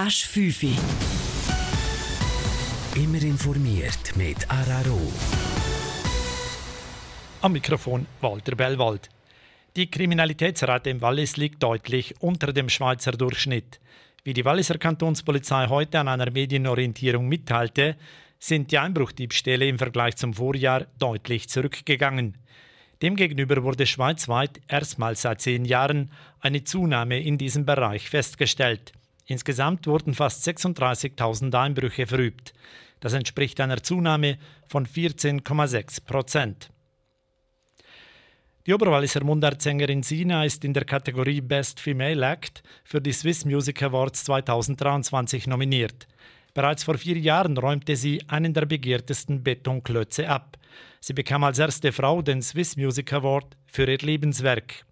Asch 5. Immer informiert mit Araro. Am Mikrofon Walter Bellwald. Die Kriminalitätsrate im Wallis liegt deutlich unter dem Schweizer Durchschnitt. Wie die Walliser Kantonspolizei heute an einer Medienorientierung mitteilte, sind die Einbruchdiebstähle im Vergleich zum Vorjahr deutlich zurückgegangen. Demgegenüber wurde schweizweit erstmals seit zehn Jahren eine Zunahme in diesem Bereich festgestellt. Insgesamt wurden fast 36.000 Einbrüche verübt. Das entspricht einer Zunahme von 14,6 Prozent. Die Oberwalliser Mundartsängerin Sina ist in der Kategorie Best Female Act für die Swiss Music Awards 2023 nominiert. Bereits vor vier Jahren räumte sie einen der begehrtesten Betonklötze ab. Sie bekam als erste Frau den Swiss Music Award für ihr Lebenswerk.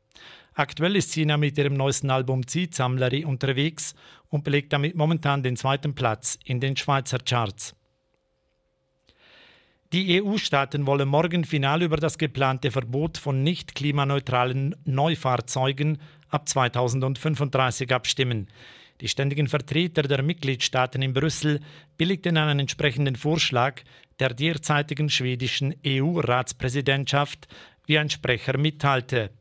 Aktuell ist Sina mit ihrem neuesten Album Zeitsammleri unterwegs und belegt damit momentan den zweiten Platz in den Schweizer Charts. Die EU-Staaten wollen morgen final über das geplante Verbot von nicht klimaneutralen Neufahrzeugen ab 2035 abstimmen. Die ständigen Vertreter der Mitgliedstaaten in Brüssel billigten einen entsprechenden Vorschlag der derzeitigen schwedischen EU-Ratspräsidentschaft, wie ein Sprecher mitteilte.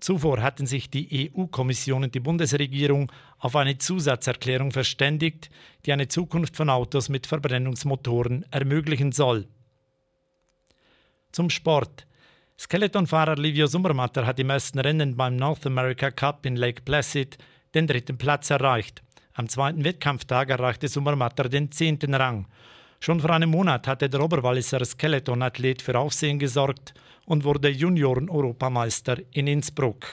Zuvor hatten sich die EU-Kommission und die Bundesregierung auf eine Zusatzerklärung verständigt, die eine Zukunft von Autos mit Verbrennungsmotoren ermöglichen soll. Zum Sport. Skeletonfahrer Livio Summermatter hat im ersten Rennen beim North America Cup in Lake Placid den dritten Platz erreicht. Am zweiten Wettkampftag erreichte Summermatter den zehnten Rang. Schon vor einem Monat hatte der Oberwalliser Skeleton-Athlet für Aufsehen gesorgt und wurde Junioren-Europameister in Innsbruck.